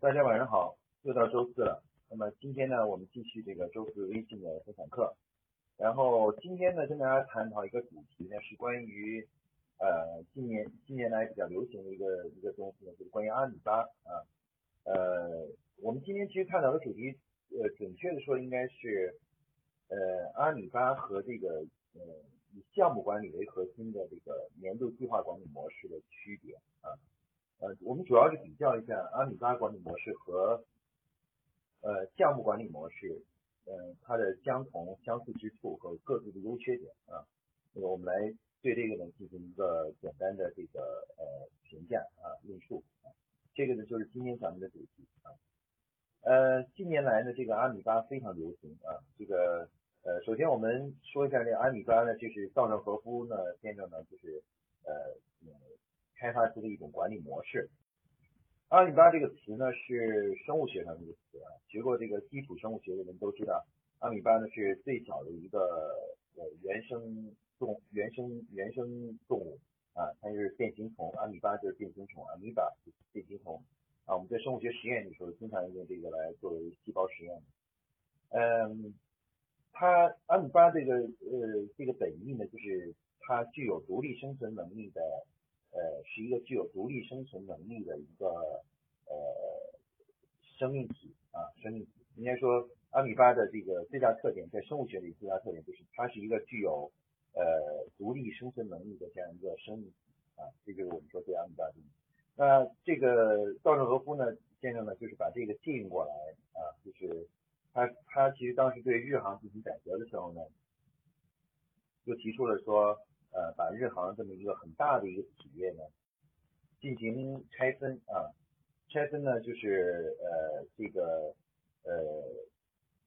大家晚上好，又到周四了。那么今天呢，我们继续这个周四微信的分享课。然后今天呢，跟大家探讨一个主题呢，是关于呃近年近年来比较流行的一个一个东西呢，就是关于阿里巴啊。呃，我们今天其实探讨的主题，呃，准确的说应该是呃阿里巴和这个呃以项目管理为核心的这个年度计划管理模式的区别啊。呃，我们主要是比较一下阿米巴管理模式和呃项目管理模式，嗯，它的相同相似之处和各自的优缺点啊。那个我们来对这个呢进行一个简单的这个呃评价啊论述啊。这个呢就是今天咱们的主题啊。呃，近年来呢这个阿米巴非常流行啊。这个呃，首先我们说一下这个阿米巴呢，就是稻盛和夫呢先生呢就是呃。开发出的一种管理模式。阿米巴这个词呢是生物学上的一个词啊，学过这个基础生物学的人都知道，阿米巴呢是最小的一个呃原生动原生原生动物啊，它是变形虫，阿米巴就是变形虫，阿米巴变形虫啊。我们在生物学实验的时候经常用这个来作为细胞实验。嗯，它阿米巴这个呃这个本意呢，就是它具有独立生存能力的。呃，是一个具有独立生存能力的一个呃生命体啊，生命体。应该说，阿米巴的这个最大特点，在生物学里最大特点就是它是一个具有呃独立生存能力的这样一个生命体啊，这就是我们说对阿米巴的。那这个稻盛和夫呢先生呢，就是把这个借用过来啊，就是他他其实当时对日航进行改革的时候呢，就提出了说。呃，把日航这么一个很大的一个企业呢，进行拆分啊，拆分呢就是呃这个呃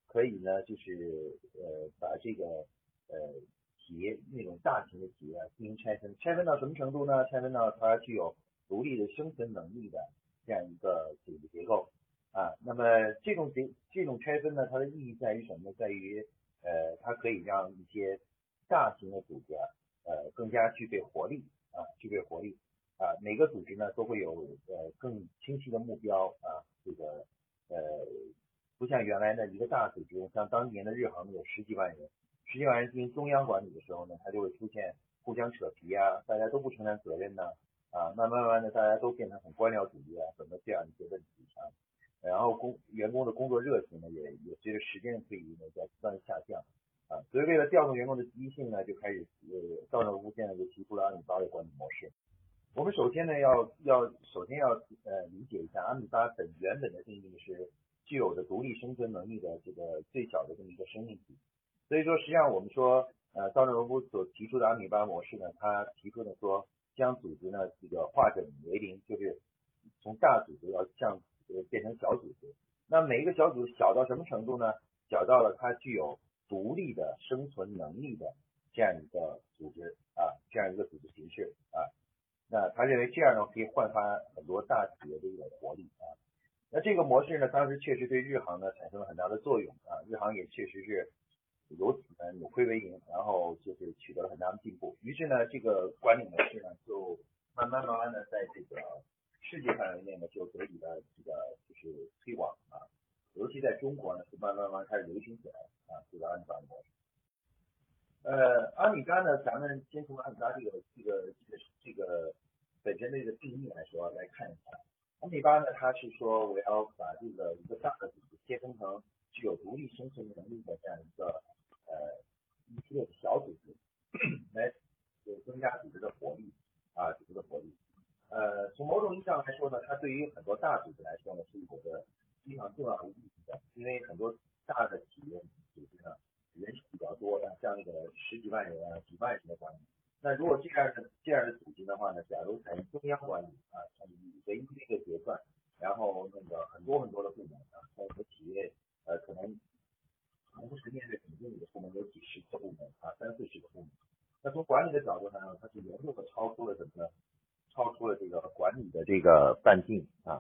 可以呢就是呃把这个呃企业那种大型的企业进行拆分，拆分到什么程度呢？拆分到它具有独立的生存能力的这样一个组织结构啊。那么这种结这种拆分呢，它的意义在于什么呢？在于呃它可以让一些大型的组织啊。呃，更加具备活力啊，具备活力啊，每个组织呢都会有呃更清晰的目标啊，这个呃不像原来的一个大组织，像当年的日航有十几万人，十几万人进行中央管理的时候呢，它就会出现互相扯皮啊，大家都不承担责任呢啊，慢慢慢的大家都变成很官僚主义啊，等等这样一些问题啊，然后工员工的工作热情呢也也随着时间的推移呢在不断的下降。所以为了调动员工的积极性呢，就开始呃，稻盛和夫现在就提出了阿米巴的管理模式。我们首先呢要要首先要呃理解一下阿米巴本原本的定义是具有的独立生存能力的这个最小的这么一个生命体。所以说实际上我们说呃稻盛和夫所提出的阿米巴模式呢，他提出的说将组织呢这个化整为零，就是从大组织要向呃变成小组织。那每一个小组小到什么程度呢？小到了它具有独立的生存能力的这样一个组织啊，这样一个组织形式啊，那他认为这样呢可以焕发很多大企业的一种活力啊。那这个模式呢，当时确实对日航呢产生了很大的作用啊，日航也确实是由此呢扭亏为盈，然后就是取得了很大的进步。于是呢，这个管理模式呢就慢慢慢慢的在这个世界范围内呢就得以了这个就是推广啊。尤其在中国呢，是慢慢慢慢开始流行起来啊，这个阿米巴模式。呃，阿米巴呢，咱们先从阿米巴这个这个这个这个本身的这个定义来说来看一下。阿米巴呢，它是说我要把这个一个大的组织切分成具有独立生存能力的这样一个呃一系列的小组织，来就增加组织的活力啊，组织的活力。呃，从某种意义上来说呢，它对于很多大组织来说呢，是一个非常重要的意义的，因为很多大的企业组织呢，人数比较多的，像那个十几万人啊、几万人的管理。那如果这样的这样的组织的话呢，假如采用中央管理啊，以唯一的一个决算，然后那个很多很多的部门啊，像一个企业呃，可能同时面对总经理的部门有几十个部门啊，三四十个部门。那从管理的角度上呢，它是严重的超出了什么呢？超出了这个管理的这个半径啊，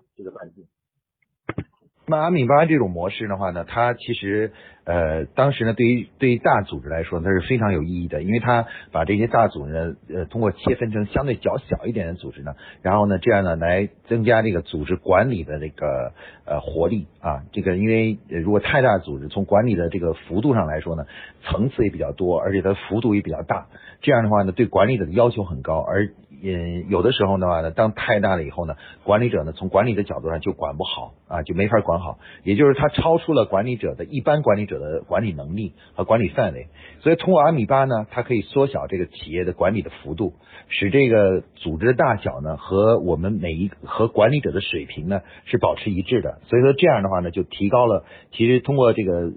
那阿米巴这种模式的话呢，它其实呃，当时呢，对于对于大组织来说，它是非常有意义的，因为它把这些大组织呢，呃，通过切分成相对较小一点的组织呢，然后呢，这样呢，来增加这个组织管理的这个呃活力啊。这个因为如果太大组织，从管理的这个幅度上来说呢，层次也比较多，而且它幅度也比较大，这样的话呢，对管理者的要求很高，而嗯，有的时候的话呢，当太大了以后呢，管理者呢，从管理的角度上就管不好啊，就没法管好，也就是它超出了管理者的一般管理者的管理能力和管理范围。所以通过阿米巴呢，它可以缩小这个企业的管理的幅度，使这个组织的大小呢和我们每一和管理者的水平呢是保持一致的。所以说这样的话呢，就提高了其实通过这个。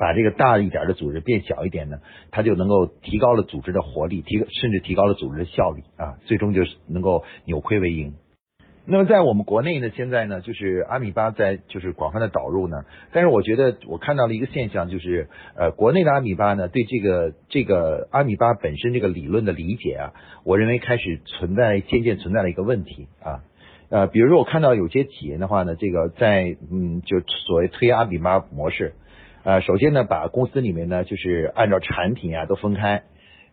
把这个大一点的组织变小一点呢，它就能够提高了组织的活力，提甚至提高了组织的效率啊，最终就是能够扭亏为盈。那么在我们国内呢，现在呢，就是阿米巴在就是广泛的导入呢，但是我觉得我看到了一个现象，就是呃，国内的阿米巴呢，对这个这个阿米巴本身这个理论的理解啊，我认为开始存在渐渐存在了一个问题啊，呃，比如说我看到有些企业的话呢，这个在嗯，就所谓推阿米巴模式。呃，首先呢，把公司里面呢，就是按照产品啊都分开，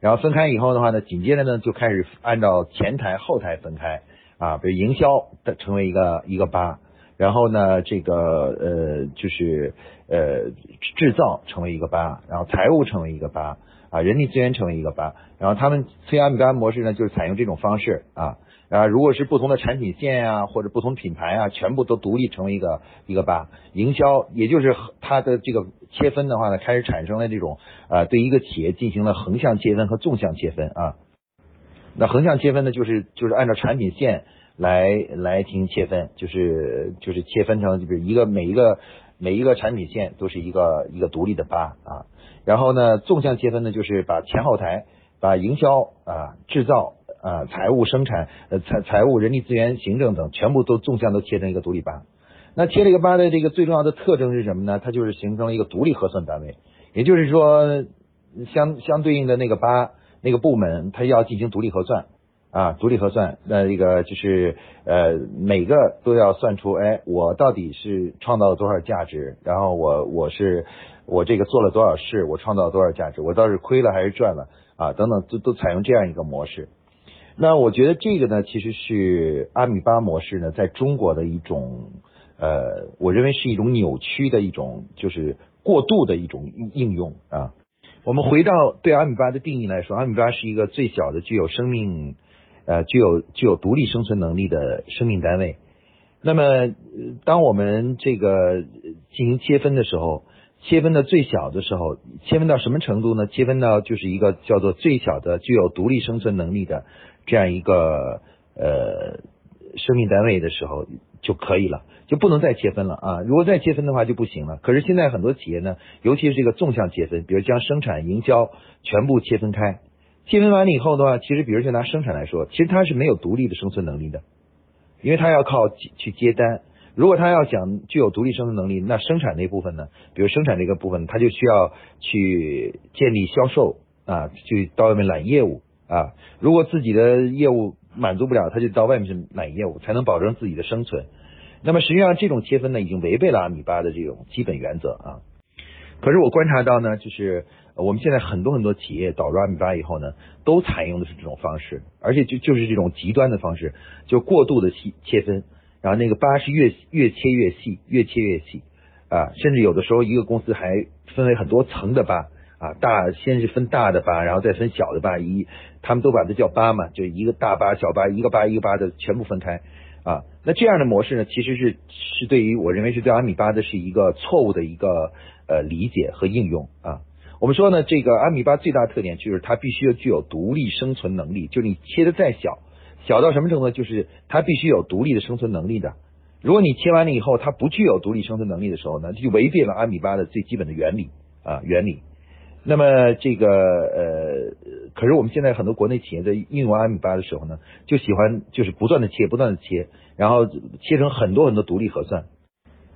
然后分开以后的话呢，紧接着呢就开始按照前台后台分开啊，比如营销的成为一个一个八，然后呢这个呃就是呃制造成为一个八，然后财务成为一个八啊，人力资源成为一个八，然后他们 C M 模式呢就是采用这种方式啊。啊，如果是不同的产品线啊，或者不同品牌啊，全部都独立成为一个一个吧。营销，也就是它的这个切分的话呢，开始产生了这种呃，对一个企业进行了横向切分和纵向切分啊。那横向切分呢，就是就是按照产品线来来进行切分，就是就是切分成就是一个每一个每一个产品线都是一个一个独立的吧啊。然后呢，纵向切分呢，就是把前后台，把营销啊制造。啊，财务、生产、呃财财务、人力资源、行政等，全部都纵向都切成一个独立八。那切了一个八的这个最重要的特征是什么呢？它就是形成了一个独立核算单位，也就是说，相相对应的那个八那个部门，它要进行独立核算啊，独立核算。那这个就是呃，每个都要算出，哎，我到底是创造了多少价值？然后我我是我这个做了多少事？我创造了多少价值？我倒是亏了还是赚了啊？等等，都都采用这样一个模式。那我觉得这个呢，其实是阿米巴模式呢，在中国的一种呃，我认为是一种扭曲的一种，就是过度的一种应用啊。我们回到对阿米巴的定义来说，阿米巴是一个最小的具有生命呃具有具有独立生存能力的生命单位。那么，当我们这个进行切分的时候，切分到最小的时候，切分到什么程度呢？切分到就是一个叫做最小的具有独立生存能力的。这样一个呃生命单位的时候就可以了，就不能再切分了啊！如果再切分的话就不行了。可是现在很多企业呢，尤其是这个纵向切分，比如将生产、营销全部切分开，切分完了以后的话，其实比如就拿生产来说，其实它是没有独立的生存能力的，因为它要靠去接单。如果他要想具有独立生存能力，那生产那部分呢，比如生产这个部分，他就需要去建立销售啊，去到外面揽业务。啊，如果自己的业务满足不了，他就到外面去揽业务，才能保证自己的生存。那么实际上这种切分呢，已经违背了阿米巴的这种基本原则啊。可是我观察到呢，就是我们现在很多很多企业导入阿米巴以后呢，都采用的是这种方式，而且就就是这种极端的方式，就过度的切切分，然后那个八是越越切越细，越切越细啊，甚至有的时候一个公司还分为很多层的八。啊，大先是分大的八，然后再分小的八，一他们都把它叫八嘛，就一个大八、小八，一个八一个八的全部分开啊。那这样的模式呢，其实是是对于我认为是对阿米巴的是一个错误的一个呃理解和应用啊。我们说呢，这个阿米巴最大特点就是它必须要具有独立生存能力，就是你切的再小，小到什么程度，就是它必须有独立的生存能力的。如果你切完了以后，它不具有独立生存能力的时候呢，就违背了阿米巴的最基本的原理啊原理。那么这个呃，可是我们现在很多国内企业在应用阿米巴的时候呢，就喜欢就是不断的切，不断的切，然后切成很多很多独立核算，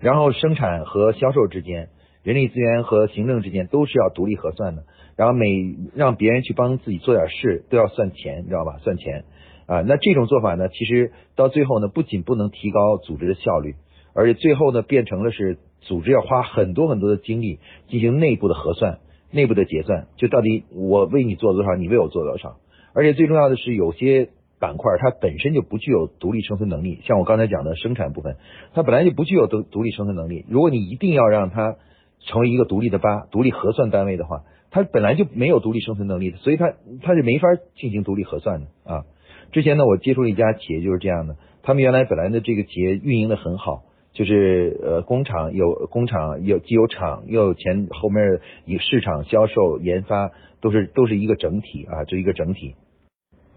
然后生产和销售之间，人力资源和行政之间都是要独立核算的，然后每让别人去帮自己做点事都要算钱，你知道吧？算钱啊，那这种做法呢，其实到最后呢，不仅不能提高组织的效率，而且最后呢变成了是组织要花很多很多的精力进行内部的核算、内部的结算，就到底我为你做多少，你为我做多少。而且最重要的是，有些板块它本身就不具有独立生存能力，像我刚才讲的生产部分，它本来就不具有独独立生存能力。如果你一定要让它成为一个独立的八、独立核算单位的话，它本来就没有独立生存能力，所以它它是没法进行独立核算的啊。之前呢，我接触了一家企业就是这样的，他们原来本来的这个企业运营的很好，就是呃工厂有工厂有既有厂又有前后面以市场销售研发都是都是一个整体啊，就一个整体。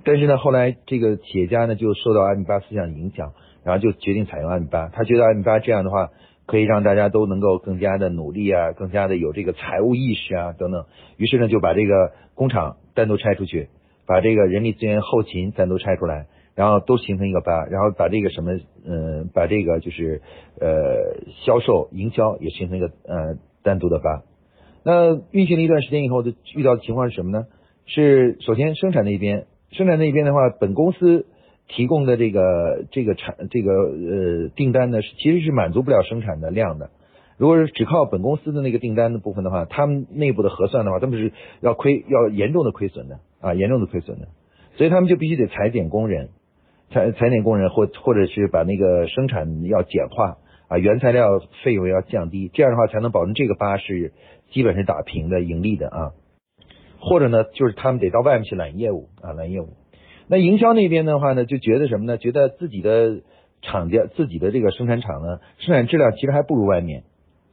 但是呢，后来这个企业家呢就受到阿米巴思想影响，然后就决定采用阿米巴。他觉得阿米巴这样的话可以让大家都能够更加的努力啊，更加的有这个财务意识啊等等。于是呢，就把这个工厂单独拆出去。把这个人力资源后勤单独拆出来，然后都形成一个班，然后把这个什么，嗯，把这个就是呃销售营销也形成一个呃单独的班。那运行了一段时间以后，就遇到的情况是什么呢？是首先生产那边，生产那边的话，本公司提供的这个这个产这个呃订单呢，其实是满足不了生产的量的。如果是只靠本公司的那个订单的部分的话，他们内部的核算的话，他们是要亏，要严重的亏损的啊，严重的亏损的，所以他们就必须得裁减工人，裁裁减工人，或或者是把那个生产要简化啊，原材料费用要降低，这样的话才能保证这个八是基本是打平的盈利的啊，或者呢，就是他们得到外面去揽业务啊，揽业务。那营销那边的话呢，就觉得什么呢？觉得自己的厂家、自己的这个生产厂呢，生产质量其实还不如外面。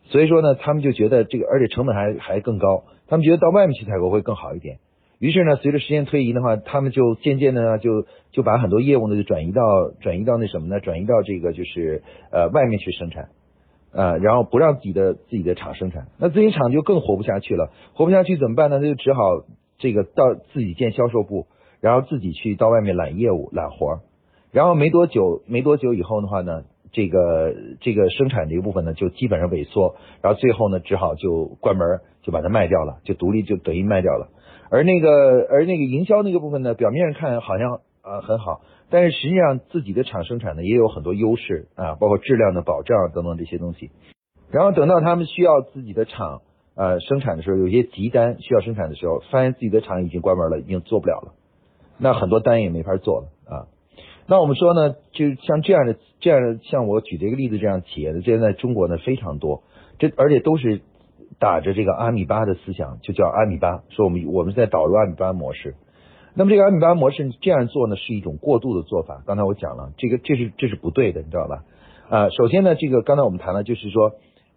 所以说呢，他们就觉得这个，而且成本还还更高。他们觉得到外面去采购会更好一点。于是呢，随着时间推移的话，他们就渐渐的呢，就就把很多业务呢就转移到转移到那什么呢？转移到这个就是呃外面去生产，呃，然后不让自己的自己的厂生产。那自己厂就更活不下去了，活不下去怎么办呢？他就只好这个到自己建销售部，然后自己去到外面揽业务揽活。然后没多久，没多久以后的话呢。这个这个生产这一部分呢，就基本上萎缩，然后最后呢，只好就关门，就把它卖掉了，就独立就等于卖掉了。而那个而那个营销那个部分呢，表面上看好像啊很好，但是实际上自己的厂生产呢也有很多优势啊，包括质量的保障等等这些东西。然后等到他们需要自己的厂呃生产的时候，有些急单需要生产的时候，发现自己的厂已经关门了，已经做不了了，那很多单也没法做了啊。那我们说呢，就像这样的、这样的，像我举这个例子这样企业的，现在中国呢非常多，这而且都是打着这个阿米巴的思想，就叫阿米巴，说我们我们在导入阿米巴模式。那么这个阿米巴模式这样做呢，是一种过度的做法。刚才我讲了，这个这是这是不对的，你知道吧？啊，首先呢，这个刚才我们谈了，就是说，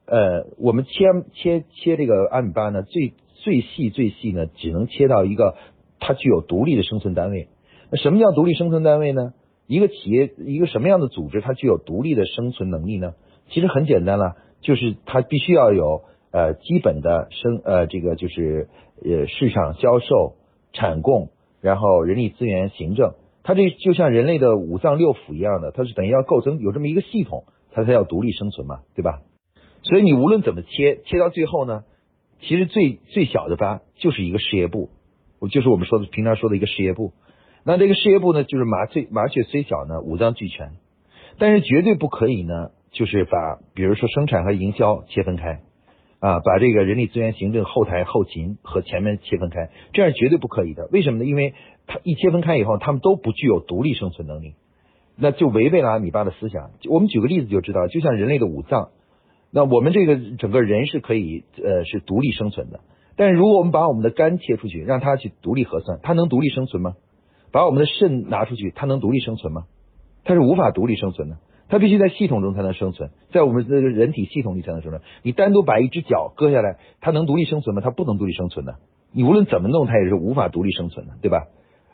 呃，我们切切切这个阿米巴呢，最最细最细呢，只能切到一个它具有独立的生存单位。那什么叫独立生存单位呢？一个企业，一个什么样的组织，它具有独立的生存能力呢？其实很简单了，就是它必须要有呃基本的生呃这个就是呃市场销售、产供，然后人力资源、行政，它这就像人类的五脏六腑一样的，它是等于要构成有这么一个系统，它才要独立生存嘛，对吧？所以你无论怎么切，切到最后呢，其实最最小的吧，就是一个事业部，就是我们说的平常说的一个事业部。那这个事业部呢，就是麻醉麻雀虽小呢，五脏俱全，但是绝对不可以呢，就是把比如说生产和营销切分开啊，把这个人力资源、行政、后台、后勤和前面切分开，这样绝对不可以的。为什么呢？因为它一切分开以后，他们都不具有独立生存能力，那就违背了阿米巴的思想。我们举个例子就知道，就像人类的五脏，那我们这个整个人是可以呃是独立生存的，但是如果我们把我们的肝切出去，让它去独立核算，它能独立生存吗？把我们的肾拿出去，它能独立生存吗？它是无法独立生存的，它必须在系统中才能生存，在我们这个人体系统里才能生存。你单独把一只脚割下来，它能独立生存吗？它不能独立生存的。你无论怎么弄，它也是无法独立生存的，对吧？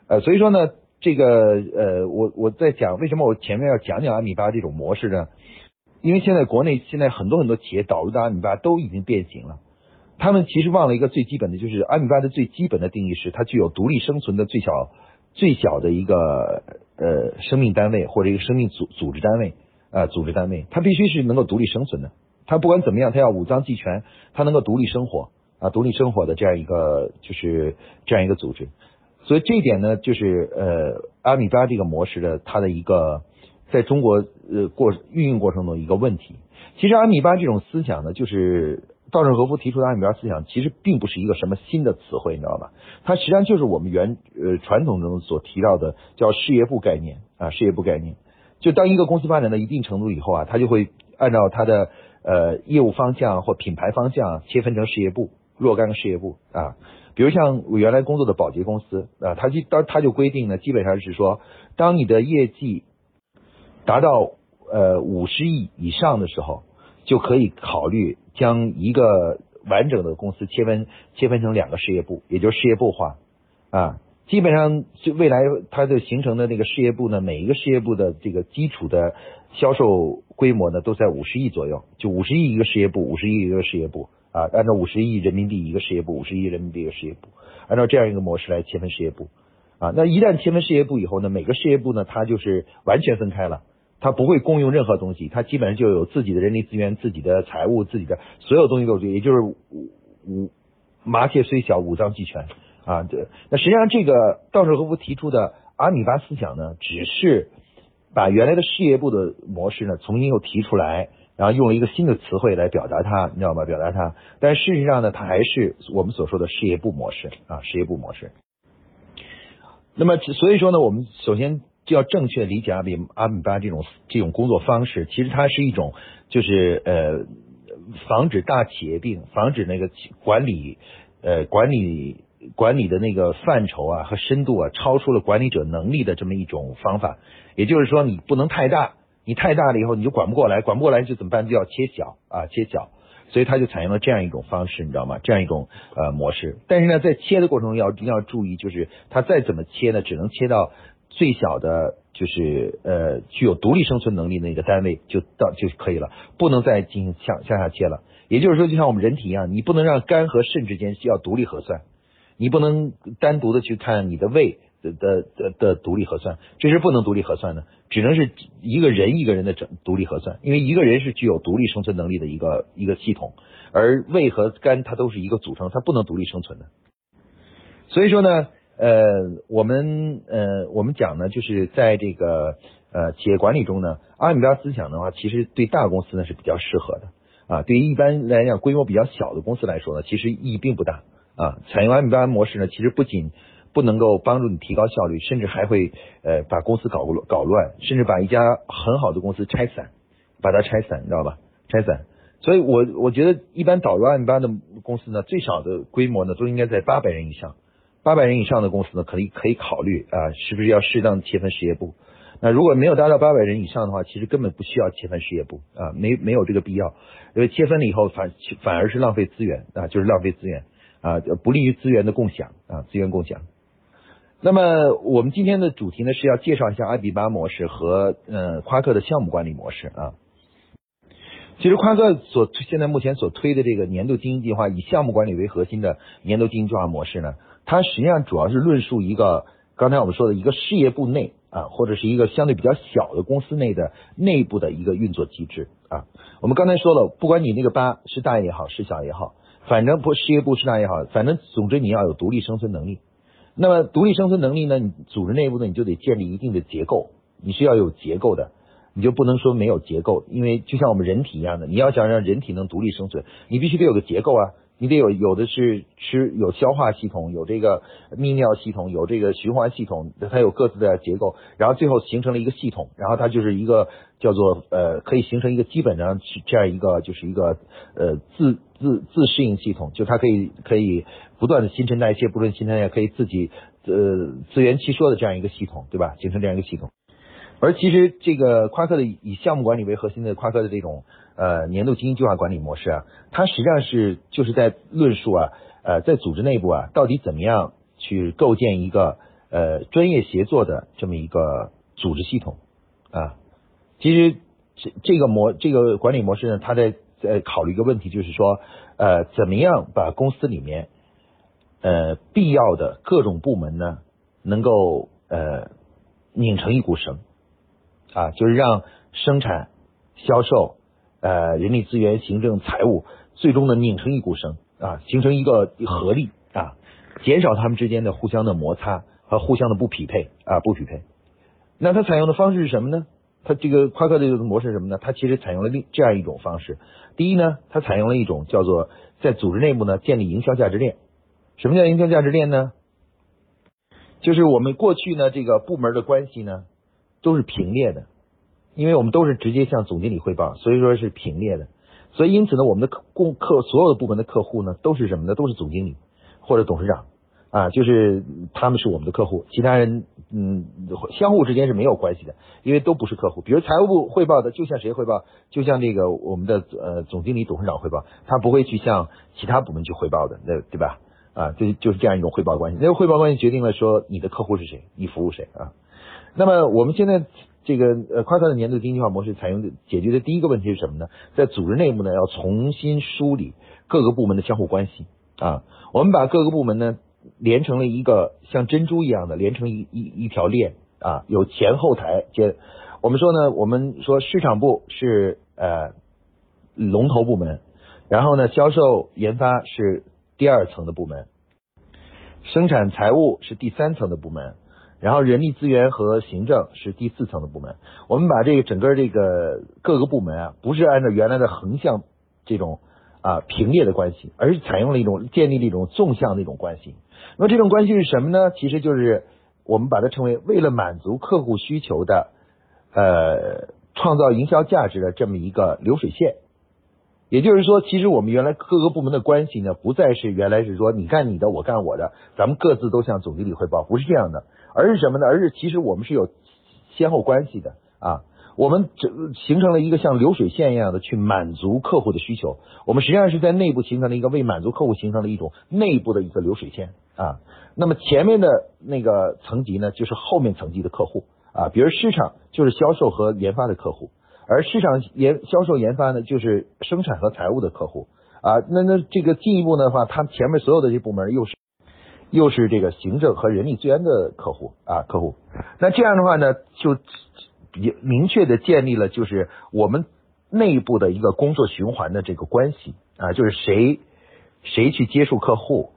呃，所以说呢，这个呃，我我在讲为什么我前面要讲讲阿米巴这种模式呢？因为现在国内现在很多很多企业导入的阿米巴都已经变形了，他们其实忘了一个最基本的就是阿米巴的最基本的定义是它具有独立生存的最小。最小的一个呃生命单位或者一个生命组组织单位啊组织单位，它必须是能够独立生存的。它不管怎么样，它要五脏俱全，它能够独立生活啊，独立生活的这样一个就是这样一个组织。所以这一点呢，就是呃阿米巴这个模式的它的一个在中国呃过运用过程中一个问题。其实阿米巴这种思想呢，就是稻盛和夫提出的阿米巴思想，其实并不是一个什么新的词汇，你知道吧？它实际上就是我们原呃传统中所提到的叫事业部概念啊，事业部概念。就当一个公司发展到一定程度以后啊，它就会按照它的呃业务方向或品牌方向切分成事业部若干个事业部啊。比如像我原来工作的保洁公司啊，它就当它就规定呢，基本上是说，当你的业绩达到呃五十亿以上的时候，就可以考虑将一个完整的公司切分切分成两个事业部，也就是事业部化啊。基本上就未来它的形成的那个事业部呢，每一个事业部的这个基础的销售规模呢，都在五十亿左右，就五十亿一个事业部，五十亿一个事业部。啊，按照五十亿人民币一个事业部，五十亿人民币一个事业部，按照这样一个模式来切分事业部，啊，那一旦切分事业部以后呢，每个事业部呢，它就是完全分开了，它不会共用任何东西，它基本上就有自己的人力资源、自己的财务、自己的所有东西都有，也就是五麻雀虽小，五脏俱全啊。对，那实际上这个稻盛和夫提出的阿米巴思想呢，只是把原来的事业部的模式呢，重新又提出来。然后用了一个新的词汇来表达它，你知道吗？表达它，但事实上呢，它还是我们所说的事业部模式啊，事业部模式。那么，所以说呢，我们首先就要正确理解阿米阿米巴这种这种工作方式，其实它是一种就是呃防止大企业病，防止那个管理呃管理管理的那个范畴啊和深度啊超出了管理者能力的这么一种方法。也就是说，你不能太大。你太大了以后你就管不过来，管不过来就怎么办？就要切小啊，切小，所以他就采用了这样一种方式，你知道吗？这样一种呃模式。但是呢，在切的过程中要一定要注意，就是他再怎么切呢，只能切到最小的，就是呃具有独立生存能力的那个单位就到就可以了，不能再进行向向下切了。也就是说，就像我们人体一样，你不能让肝和肾之间需要独立核算，你不能单独的去看你的胃。的的的独立核算，这是不能独立核算的，只能是一个人一个人的整独立核算，因为一个人是具有独立生存能力的一个一个系统，而胃和肝它都是一个组成，它不能独立生存的。所以说呢，呃，我们呃我们讲呢，就是在这个呃企业管理中呢，阿米巴思想的话，其实对大公司呢是比较适合的啊，对于一般来讲规模比较小的公司来说呢，其实意义并不大啊。采用阿米巴模式呢，其实不仅不能够帮助你提高效率，甚至还会呃把公司搞搞乱，甚至把一家很好的公司拆散，把它拆散，你知道吧？拆散。所以我我觉得一般导入阿米巴的公司呢，最少的规模呢都应该在八百人以上，八百人以上的公司呢可以可以考虑啊，是不是要适当切分事业部？那如果没有达到八百人以上的话，其实根本不需要切分事业部啊，没没有这个必要，因为切分了以后反反而是浪费资源啊，就是浪费资源啊，不利于资源的共享啊，资源共享。那么我们今天的主题呢是要介绍一下阿比巴模式和呃夸克的项目管理模式啊。其实夸克所现在目前所推的这个年度经营计划，以项目管理为核心的年度经营计划模式呢，它实际上主要是论述一个刚才我们说的一个事业部内啊，或者是一个相对比较小的公司内的内部的一个运作机制啊。我们刚才说了，不管你那个八是大也好，是小也好，反正不事业部是大也好，反正总之你要有独立生存能力。那么独立生存能力呢？你组织内部呢，你就得建立一定的结构，你是要有结构的，你就不能说没有结构，因为就像我们人体一样的，你要想让人体能独立生存，你必须得有个结构啊。你得有有的是吃有消化系统，有这个泌尿系统，有这个循环系统，它有各自的结构，然后最后形成了一个系统，然后它就是一个叫做呃可以形成一个基本上是这样一个就是一个呃自自自适应系统，就它可以可以不断的新陈代谢，不断新陈代谢可以自己呃自圆其说的这样一个系统，对吧？形成这样一个系统。而其实这个夸克的以项目管理为核心的夸克的这种。呃，年度经营计划管理模式啊，它实际上是就是在论述啊，呃，在组织内部啊，到底怎么样去构建一个呃专业协作的这么一个组织系统啊。其实这这个模这个管理模式呢，它在在考虑一个问题，就是说呃，怎么样把公司里面呃必要的各种部门呢，能够呃拧成一股绳啊，就是让生产、销售。呃，人力资源、行政、财务，最终呢拧成一股绳啊，形成一个合力啊，减少他们之间的互相的摩擦和互相的不匹配啊，不匹配。那他采用的方式是什么呢？它这个夸克的这种模式是什么呢？它其实采用了另这样一种方式。第一呢，它采用了一种叫做在组织内部呢建立营销价值链。什么叫营销价值链呢？就是我们过去呢这个部门的关系呢都是平列的，因为我们都是直接向总经理汇报，所以说是平列的。所以因此呢，我们的客顾客所有的部门的客户呢都是什么呢？都是总经理或者董事长。啊，就是他们是我们的客户，其他人嗯，相互之间是没有关系的，因为都不是客户。比如财务部汇报的，就向谁汇报？就像这个我们的呃总经理、董事长汇报，他不会去向其他部门去汇报的，那对吧？啊，就就是这样一种汇报关系。那个汇报关系决定了说你的客户是谁，你服务谁啊？那么我们现在这个呃夸克的年度经济化模式采用的解决的第一个问题是什么呢？在组织内部呢，要重新梳理各个部门的相互关系啊。我们把各个部门呢。连成了一个像珍珠一样的，连成一一一条链啊，有前后台接。我们说呢，我们说市场部是呃龙头部门，然后呢，销售研发是第二层的部门，生产财务是第三层的部门，然后人力资源和行政是第四层的部门。我们把这个整个这个各个部门啊，不是按照原来的横向这种啊平列的关系，而是采用了一种建立了一种纵向的一种关系。那么这种关系是什么呢？其实就是我们把它称为为了满足客户需求的，呃，创造营销价值的这么一个流水线。也就是说，其实我们原来各个部门的关系呢，不再是原来是说你干你的，我干我的，咱们各自都向总经理汇报，不是这样的，而是什么呢？而是其实我们是有先后关系的啊。我们这形成了一个像流水线一样的去满足客户的需求。我们实际上是在内部形成了一个为满足客户形成了一种内部的一个流水线啊。那么前面的那个层级呢，就是后面层级的客户啊，比如市场就是销售和研发的客户，而市场研销售研发呢，就是生产和财务的客户啊。那那这个进一步的话，他前面所有的这部门又是又是这个行政和人力资源的客户啊客户。那这样的话呢，就。也明确的建立了就是我们内部的一个工作循环的这个关系啊，就是谁谁去接触客户，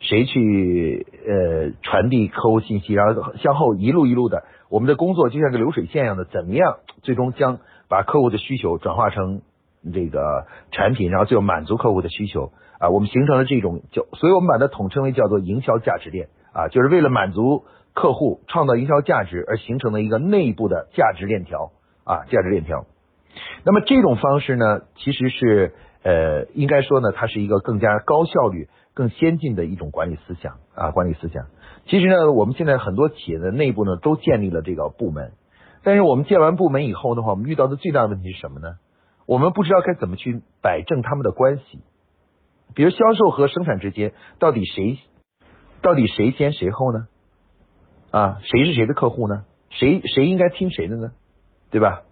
谁去呃传递客户信息，然后向后一路一路的，我们的工作就像个流水线一样的，怎么样最终将把客户的需求转化成这个产品，然后最后满足客户的需求啊，我们形成了这种叫，所以我们把它统称为叫做营销价值链啊，就是为了满足。客户创造营销价值而形成的一个内部的价值链条啊，价值链条。那么这种方式呢，其实是呃，应该说呢，它是一个更加高效率、更先进的一种管理思想啊，管理思想。其实呢，我们现在很多企业的内部呢，都建立了这个部门，但是我们建完部门以后的话，我们遇到的最大的问题是什么呢？我们不知道该怎么去摆正他们的关系。比如销售和生产之间，到底谁到底谁先谁后呢？啊，谁是谁的客户呢？谁谁应该听谁的呢？对吧？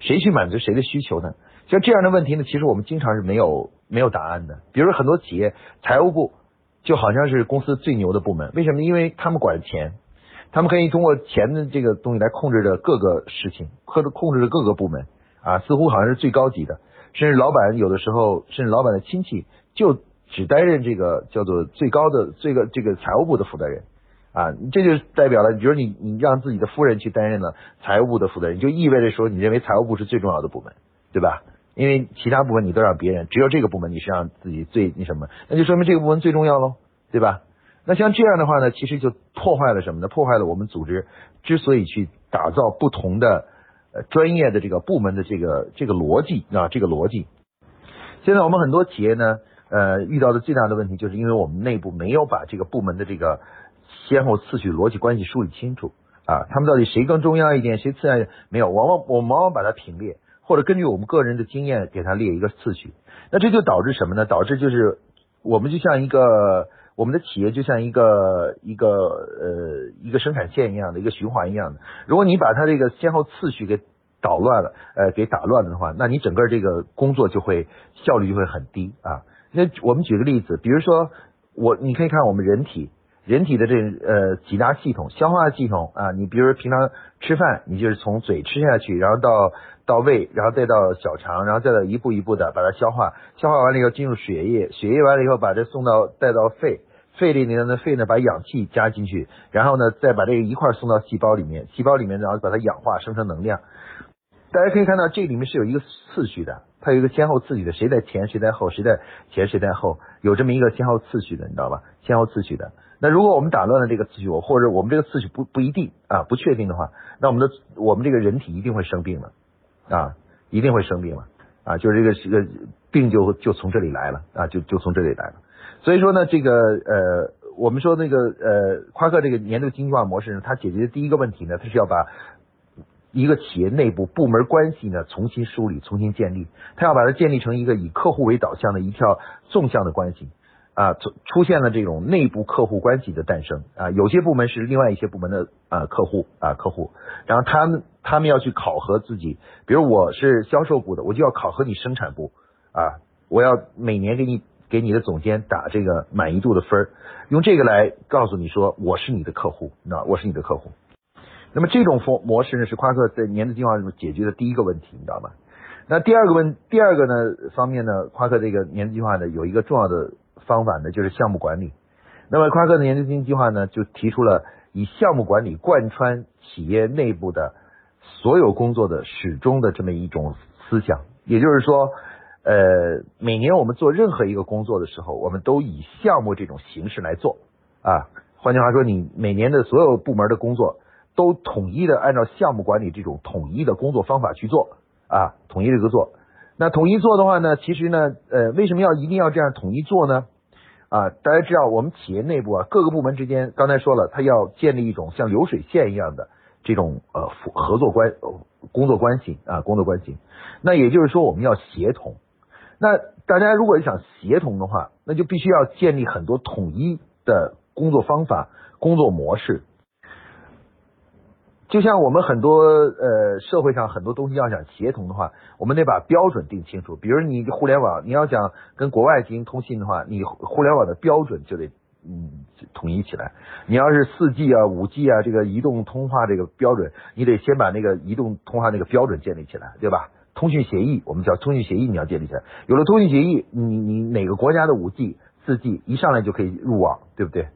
谁去满足谁的需求呢？像这样的问题呢，其实我们经常是没有没有答案的。比如说很多企业财务部就好像是公司最牛的部门，为什么？因为他们管钱，他们可以通过钱的这个东西来控制着各个事情，或者控制着各个部门啊，似乎好像是最高级的。甚至老板有的时候，甚至老板的亲戚就只担任这个叫做最高的这个这个财务部的负责人。啊，这就代表了，比如你你让自己的夫人去担任了财务部的负责人，就意味着说你认为财务部是最重要的部门，对吧？因为其他部门你都让别人，只有这个部门你是让自己最那什么，那就说明这个部门最重要喽，对吧？那像这样的话呢，其实就破坏了什么呢？破坏了我们组织之所以去打造不同的呃专业的这个部门的这个这个逻辑啊，这个逻辑。现在我们很多企业呢，呃，遇到的最大的问题就是因为我们内部没有把这个部门的这个。先后次序逻辑关系梳理清楚啊，他们到底谁更重要一点，谁次要？没有，往往我们往往把它平列，或者根据我们个人的经验给他列一个次序。那这就导致什么呢？导致就是我们就像一个我们的企业就像一个一个呃一个生产线一样的一个循环一样的。如果你把它这个先后次序给捣乱了，呃，给打乱了的话，那你整个这个工作就会效率就会很低啊。那我们举个例子，比如说我你可以看我们人体。人体的这呃几大系统，消化系统啊，你比如说平常吃饭，你就是从嘴吃下去，然后到到胃，然后再到小肠，然后再到一步一步的把它消化，消化完了以后进入血液，血液完了以后把这送到带到肺，肺里面的肺呢把氧气加进去，然后呢再把这个一块送到细胞里面，细胞里面然后把它氧化生成能量。大家可以看到这里面是有一个次序的，它有一个先后次序的，谁在前，谁在后，谁在前，谁在后，有这么一个先后次序的，你知道吧？先后次序的。那如果我们打乱了这个次序，或者我们这个次序不不一定啊，不确定的话，那我们的我们这个人体一定会生病了啊，一定会生病了啊，就是这个这个病就就从这里来了啊，就就从这里来了。所以说呢，这个呃，我们说那个呃，夸克这个年度经济化模式呢，它解决的第一个问题呢，它是要把一个企业内部部门关系呢重新梳理、重新建立，他要把它建立成一个以客户为导向的一条纵向的关系。啊，出出现了这种内部客户关系的诞生啊，有些部门是另外一些部门的啊客户啊客户，然后他们他们要去考核自己，比如我是销售部的，我就要考核你生产部啊，我要每年给你给你的总监打这个满意度的分儿，用这个来告诉你说我是你的客户，那我是你的客户。那么这种模模式呢，是夸克在年度计划中解决的第一个问题，你知道吗？那第二个问第二个呢方面呢，夸克这个年度计划呢有一个重要的。方法呢，就是项目管理。那么，夸克的年度经济计划呢，就提出了以项目管理贯穿企业内部的所有工作的始终的这么一种思想。也就是说，呃，每年我们做任何一个工作的时候，我们都以项目这种形式来做啊。换句话说，你每年的所有部门的工作都统一的按照项目管理这种统一的工作方法去做啊，统一这个做。那统一做的话呢，其实呢，呃，为什么要一定要这样统一做呢？啊，大家知道我们企业内部啊，各个部门之间，刚才说了，它要建立一种像流水线一样的这种呃合作关工作关系啊，工作关系。那也就是说，我们要协同。那大家如果想协同的话，那就必须要建立很多统一的工作方法、工作模式。就像我们很多呃社会上很多东西要想协同的话，我们得把标准定清楚。比如你互联网，你要想跟国外进行通信的话，你互联网的标准就得嗯统一起来。你要是四 G 啊、五 G 啊这个移动通话这个标准，你得先把那个移动通话那个标准建立起来，对吧？通讯协议，我们叫通讯协议，你要建立起来。有了通讯协议，你你哪个国家的五 G、四 G 一上来就可以入网，对不对？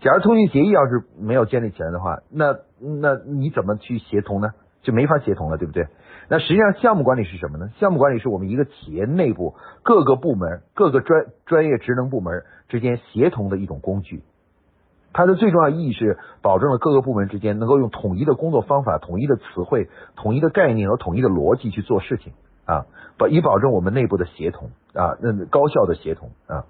假如通讯协议要是没有建立起来的话，那那你怎么去协同呢？就没法协同了，对不对？那实际上项目管理是什么呢？项目管理是我们一个企业内部各个部门、各个专专业职能部门之间协同的一种工具。它的最重要意义是保证了各个部门之间能够用统一的工作方法、统一的词汇、统一的概念和统一的逻辑去做事情啊，保以保证我们内部的协同啊，那高效的协同啊。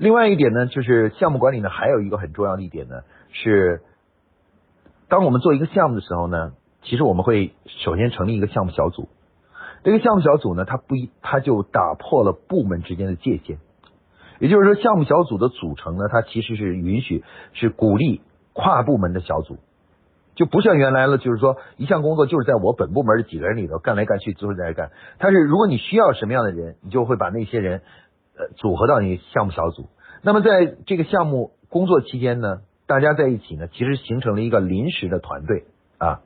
另外一点呢，就是项目管理呢，还有一个很重要的一点呢，是当我们做一个项目的时候呢，其实我们会首先成立一个项目小组。这个项目小组呢，它不一，它就打破了部门之间的界限。也就是说，项目小组的组成呢，它其实是允许、是鼓励跨部门的小组，就不像原来了，就是说一项工作就是在我本部门的几个人里头干来干去，都是在这干。但是如果你需要什么样的人，你就会把那些人。组合到你项目小组，那么在这个项目工作期间呢，大家在一起呢，其实形成了一个临时的团队啊。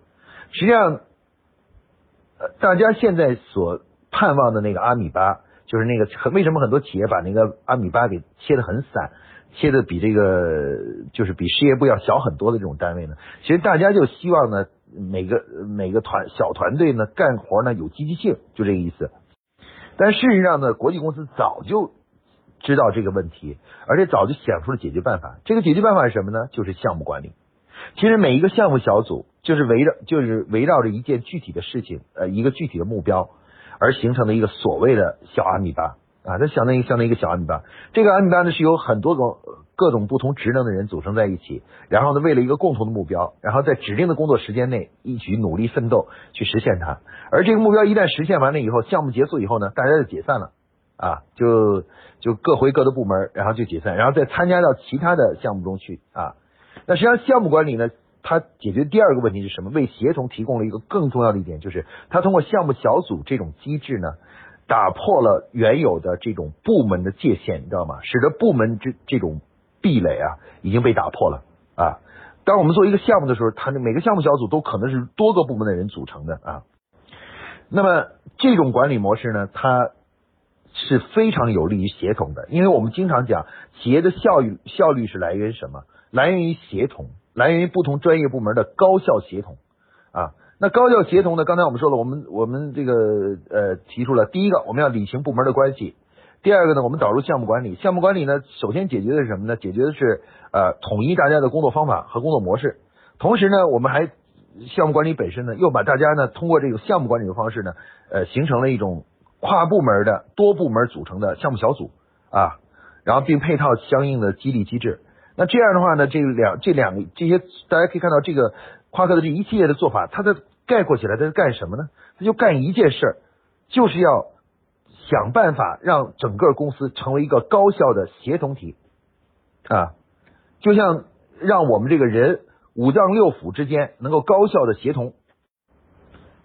实际上，呃，大家现在所盼望的那个阿米巴，就是那个很为什么很多企业把那个阿米巴给切的很散，切的比这个就是比事业部要小很多的这种单位呢？其实大家就希望呢，每个每个团小团队呢干活呢有积极性，就这个意思。但事实上呢，国际公司早就。知道这个问题，而且早就想出了解决办法。这个解决办法是什么呢？就是项目管理。其实每一个项目小组就是围绕就是围绕着一件具体的事情，呃，一个具体的目标而形成的一个所谓的小阿米巴啊，它相当于相当于一个小阿米巴。这个阿米巴呢是由很多种各种不同职能的人组成在一起，然后呢为了一个共同的目标，然后在指定的工作时间内一起努力奋斗去实现它。而这个目标一旦实现完了以后，项目结束以后呢，大家就解散了。啊，就就各回各的部门，然后就解散，然后再参加到其他的项目中去啊。那实际上项目管理呢，它解决第二个问题是什么？为协同提供了一个更重要的一点，就是它通过项目小组这种机制呢，打破了原有的这种部门的界限，你知道吗？使得部门这这种壁垒啊已经被打破了啊。当我们做一个项目的时候，它每个项目小组都可能是多个部门的人组成的啊。那么这种管理模式呢，它是非常有利于协同的，因为我们经常讲企业的效率效率是来源于什么？来源于协同，来源于不同专业部门的高效协同啊。那高效协同呢？刚才我们说了，我们我们这个呃提出了第一个，我们要理清部门的关系；第二个呢，我们导入项目管理。项目管理呢，首先解决的是什么呢？解决的是呃统一大家的工作方法和工作模式。同时呢，我们还项目管理本身呢，又把大家呢通过这个项目管理的方式呢，呃，形成了一种跨部门的多部门组成的项目小组啊，然后并配套相应的激励机制。那这样的话呢，这两这两个这些大家可以看到，这个夸克的这一系列的做法，它的概括起来，它是干什么呢？它就干一件事儿，就是要想办法让整个公司成为一个高效的协同体啊，就像让我们这个人五脏六腑之间能够高效的协同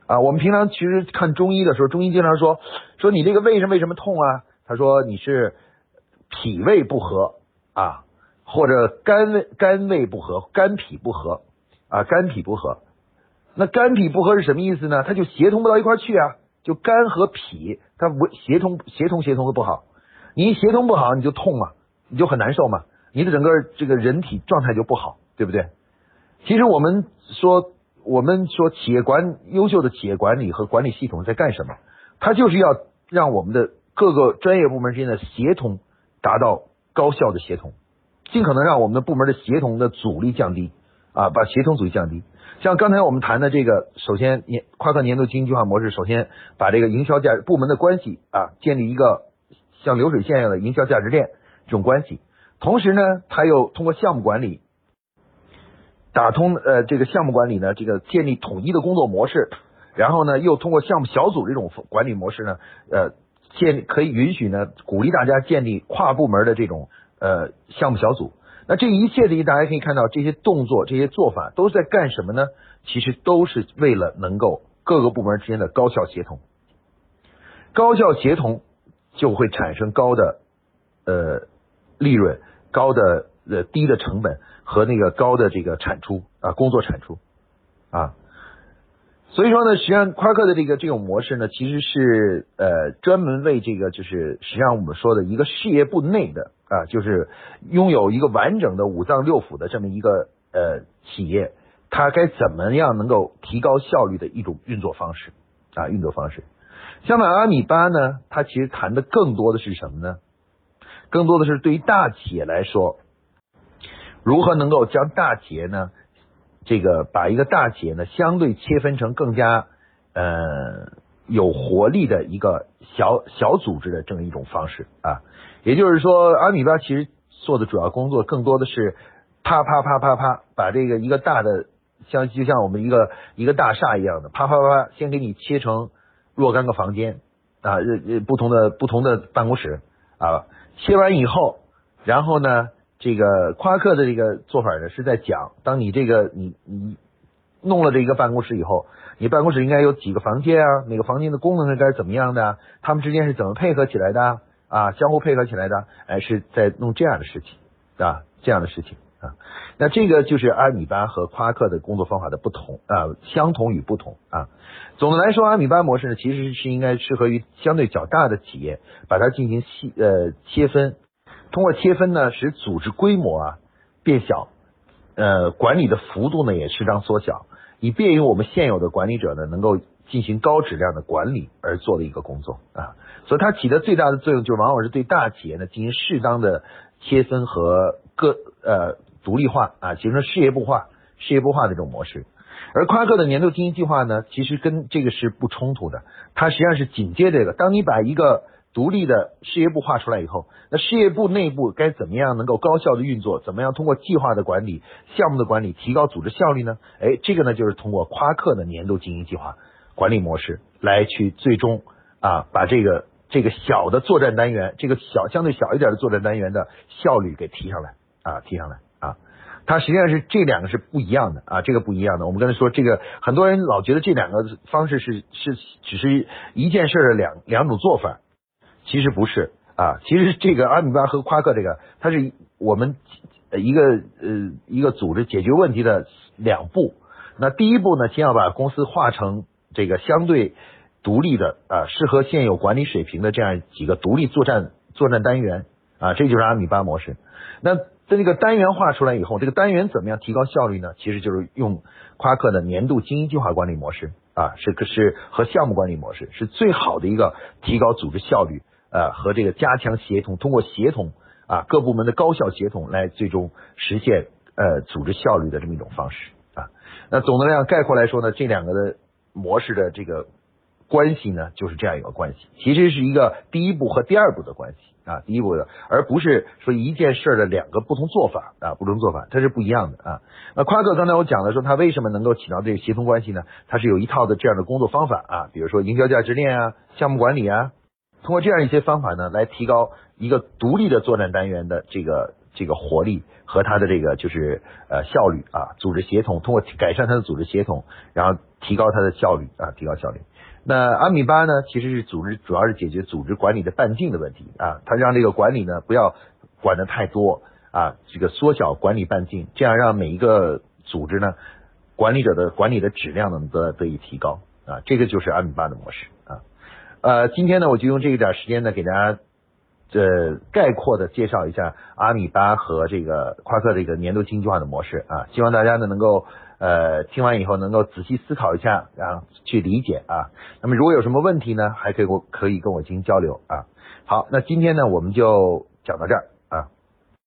啊。我们平常其实看中医的时候，中医经常说说你这个胃是为什么痛啊？他说你是脾胃不和啊。或者肝胃肝胃不和，肝脾不和啊，肝脾不和。那肝脾不和是什么意思呢？它就协同不到一块去啊，就肝和脾它协同，协同协同的不好。你一协同不好，你就痛嘛，你就很难受嘛，你的整个这个人体状态就不好，对不对？其实我们说，我们说企业管优秀的企业管理和管理系统在干什么？它就是要让我们的各个专业部门之间的协同达到高效的协同。尽可能让我们的部门的协同的阻力降低啊，把协同阻力降低。像刚才我们谈的这个，首先年跨克年度经营计划模式，首先把这个营销价部门的关系啊，建立一个像流水线一样的营销价值链这种关系。同时呢，它又通过项目管理打通呃这个项目管理呢，这个建立统一的工作模式，然后呢，又通过项目小组这种管理模式呢，呃建立可以允许呢鼓励大家建立跨部门的这种。呃，项目小组，那这一切的大家可以看到，这些动作、这些做法都是在干什么呢？其实都是为了能够各个部门之间的高效协同。高效协同就会产生高的呃利润、高的呃低的成本和那个高的这个产出啊，工作产出啊。所以说呢，实际上夸克的这个这种模式呢，其实是呃专门为这个就是实际上我们说的一个事业部内的啊，就是拥有一个完整的五脏六腑的这么一个呃企业，它该怎么样能够提高效率的一种运作方式啊运作方式。相反，阿米巴呢，它其实谈的更多的是什么呢？更多的是对于大企业来说，如何能够将大企业呢？这个把一个大企业呢，相对切分成更加呃有活力的一个小小组织的这么一种方式啊，也就是说，阿米巴其实做的主要工作更多的是啪啪啪啪啪，把这个一个大的像就像我们一个一个大厦一样的啪啪啪啪，先给你切成若干个房间啊，呃不同的不同的办公室啊，切完以后，然后呢？这个夸克的这个做法呢，是在讲，当你这个你你弄了这一个办公室以后，你办公室应该有几个房间啊？每个房间的功能是该怎么样的？他们之间是怎么配合起来的？啊，相互配合起来的？哎，是在弄这样的事情啊，这样的事情啊。那这个就是阿米巴和夸克的工作方法的不同啊，相同与不同啊。总的来说，阿米巴模式呢，其实是应该适合于相对较大的企业，把它进行细呃切分。通过切分呢，使组织规模啊变小，呃，管理的幅度呢也适当缩小，以便于我们现有的管理者呢能够进行高质量的管理而做的一个工作啊。所以它起的最大的作用，就往往是对大企业呢进行适当的切分和个呃独立化啊，形成事业部化、事业部化的这种模式。而夸克的年度经营计划呢，其实跟这个是不冲突的，它实际上是紧接这个。当你把一个独立的事业部画出来以后，那事业部内部该怎么样能够高效的运作？怎么样通过计划的管理、项目的管理提高组织效率呢？哎，这个呢就是通过夸克的年度经营计划管理模式来去最终啊把这个这个小的作战单元，这个小相对小一点的作战单元的效率给提上来啊提上来啊，它实际上是这两个是不一样的啊，这个不一样的。我们刚才说这个，很多人老觉得这两个方式是是只是一件事的两两种做法。其实不是啊，其实这个阿米巴和夸克这个，它是我们一个呃一个组织解决问题的两步。那第一步呢，先要把公司划成这个相对独立的啊，适合现有管理水平的这样几个独立作战作战单元啊，这就是阿米巴模式。那在这个单元化出来以后，这个单元怎么样提高效率呢？其实就是用夸克的年度经营计划管理模式啊，是是和项目管理模式是最好的一个提高组织效率呃和这个加强协同，通过协同啊各部门的高效协同来最终实现呃组织效率的这么一种方式啊。那总的来概括来说呢，这两个的模式的这个。关系呢，就是这样一个关系，其实是一个第一步和第二步的关系啊，第一步的，而不是说一件事的两个不同做法啊，不同做法，它是不一样的啊。那夸克刚才我讲的说，他为什么能够起到这个协同关系呢？他是有一套的这样的工作方法啊，比如说营销价值链啊，项目管理啊，通过这样一些方法呢，来提高一个独立的作战单元的这个这个活力和它的这个就是呃效率啊，组织协同，通过改善它的组织协同，然后提高它的效率啊，提高效率。那阿米巴呢，其实是组织，主要是解决组织管理的半径的问题啊。它让这个管理呢不要管的太多啊，这个缩小管理半径，这样让每一个组织呢管理者的管理的质量呢得得以提高啊。这个就是阿米巴的模式。呃，今天呢，我就用这一点时间呢，给大家这概括的介绍一下阿米巴和这个夸克这个年度经济化的模式啊。希望大家呢能够。呃，听完以后能够仔细思考一下，然后去理解啊。那么如果有什么问题呢，还可以我可以跟我进行交流啊。好，那今天呢我们就讲到这儿。